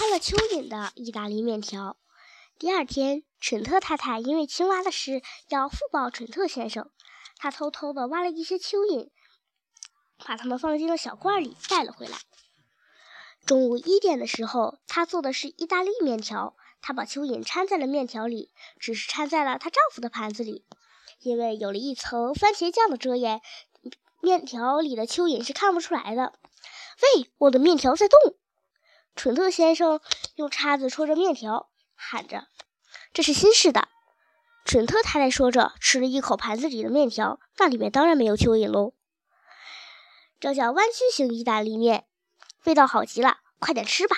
掺了蚯蚓的意大利面条。第二天，蠢特太太因为青蛙的事要复报蠢特先生，她偷偷地挖了一些蚯蚓，把它们放进了小罐里带了回来。中午一点的时候，她做的是意大利面条。她把蚯蚓掺在了面条里，只是掺在了她丈夫的盘子里，因为有了一层番茄酱的遮掩，面条里的蚯蚓是看不出来的。喂，我的面条在动！蠢特先生用叉子戳着面条，喊着：“这是新式的。”蠢特太太说着，吃了一口盘子里的面条，那里面当然没有蚯蚓喽。这叫弯曲型意大利面，味道好极了，快点吃吧。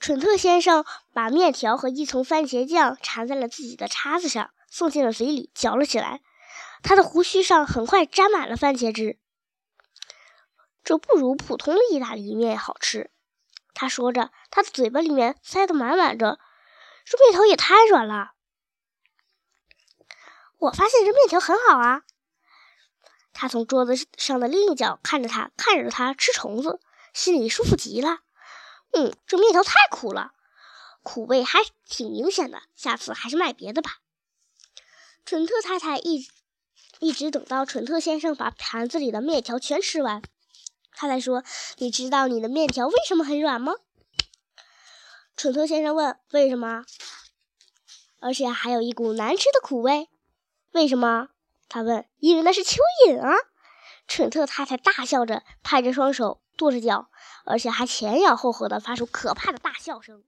蠢特先生把面条和一层番茄酱缠在了自己的叉子上，送进了嘴里，嚼了起来。他的胡须上很快沾满了番茄汁。这不如普通的意大利面好吃，他说着，他的嘴巴里面塞得满满的。这面条也太软了。我发现这面条很好啊。他从桌子上的另一角看着他，看着他吃虫子，心里舒服极了。嗯，这面条太苦了，苦味还挺明显的。下次还是买别的吧。蠢特太太一一直等到蠢特先生把盘子里的面条全吃完，他才说：“你知道你的面条为什么很软吗？”蠢特先生问：“为什么？而且还有一股难吃的苦味？为什么？”他问：“因为那是蚯蚓啊！”蠢特太太大笑着，拍着双手，跺着脚。而且还前仰后合的发出可怕的大笑声。